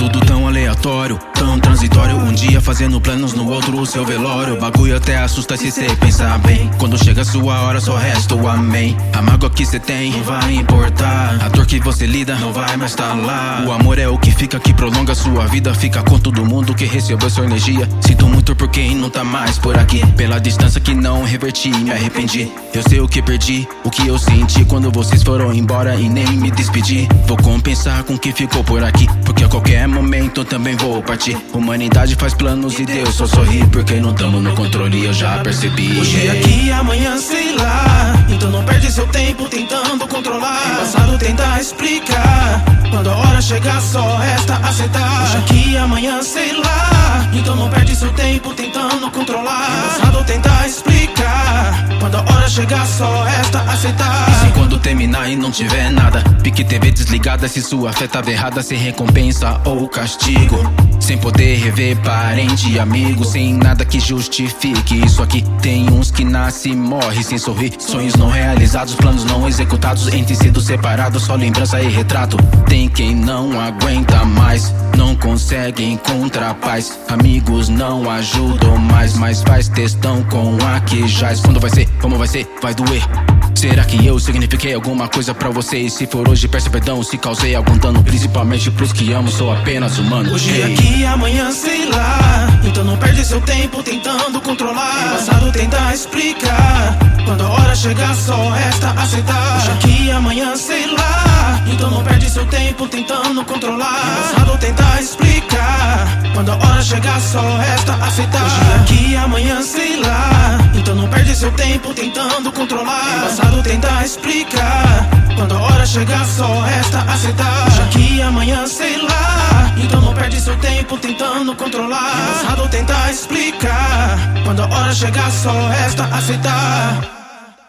tudo tão aleatório, tão transitório. Um dia fazendo planos, no outro o seu velório. Bagulho até assusta se cê pensar bem. Quando chega a sua hora, só resta o amém. A mágoa que cê tem não vai importar. A dor que você lida não vai mais tá lá. O amor é o que fica, que prolonga sua vida. Fica com todo mundo que recebeu sua energia. Sinto muito por quem não tá mais por aqui. Pela distância que não reverti, me arrependi. Eu sei o que perdi, o que eu senti quando vocês foram embora e nem me despedi. Vou compensar com o que ficou por aqui, porque a qualquer momento também vou partir. Humanidade faz planos e Deus só sorri, porque não tamo no controle, eu já percebi. Hoje é aqui, amanhã sei lá. Então não perde seu tempo tentando controlar. O passado tentar explicar. Quando a hora chegar, só resta aceitar. Hoje aqui, amanhã sei lá. Então não perde seu tempo tentando controlar. O passado tentar explicar. Chegar, só resta aceitar. E se quando terminar e não tiver nada, pique TV desligada se sua fé tava errada, sem recompensa ou castigo. Sem poder rever parente e amigo, sem nada que justifique isso aqui. Tem uns que nasce e morre sem sorrir. Sonhos não realizados, planos não executados, entre sido separados, só lembrança e retrato. Tem quem não aguenta mais, não consegue encontrar paz. Amigos não ajudam mais, mas faz testão com a que jaz. Quando vai ser, como vai ser, vai doer. Será que eu signifiquei alguma coisa pra vocês? Se for hoje, peça perdão se causei algum dano, principalmente pros que amo, sou apenas humano. Hoje Ei. aqui, amanhã sei lá. Então não perde seu tempo tentando controlar. O passado tentar explicar. Quando a hora chegar, só resta aceitar. Hoje aqui, amanhã sei lá. Então não perde seu tempo tentando controlar. O passado tentar explicar. Quando a hora chegar, só resta aceitar. Hoje aqui, amanhã sei lá. Então não perde seu tempo tentando controlar. O passado tentar explicar. Quando a hora chegar, só resta aceitar. Hoje aqui, amanhã sei lá. Então não perde seu tempo tentando controlar. O passado tentar explicar. Quando a hora chegar, só resta aceitar.